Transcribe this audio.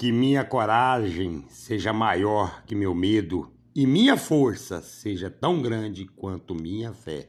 Que minha coragem seja maior que meu medo e minha força seja tão grande quanto minha fé.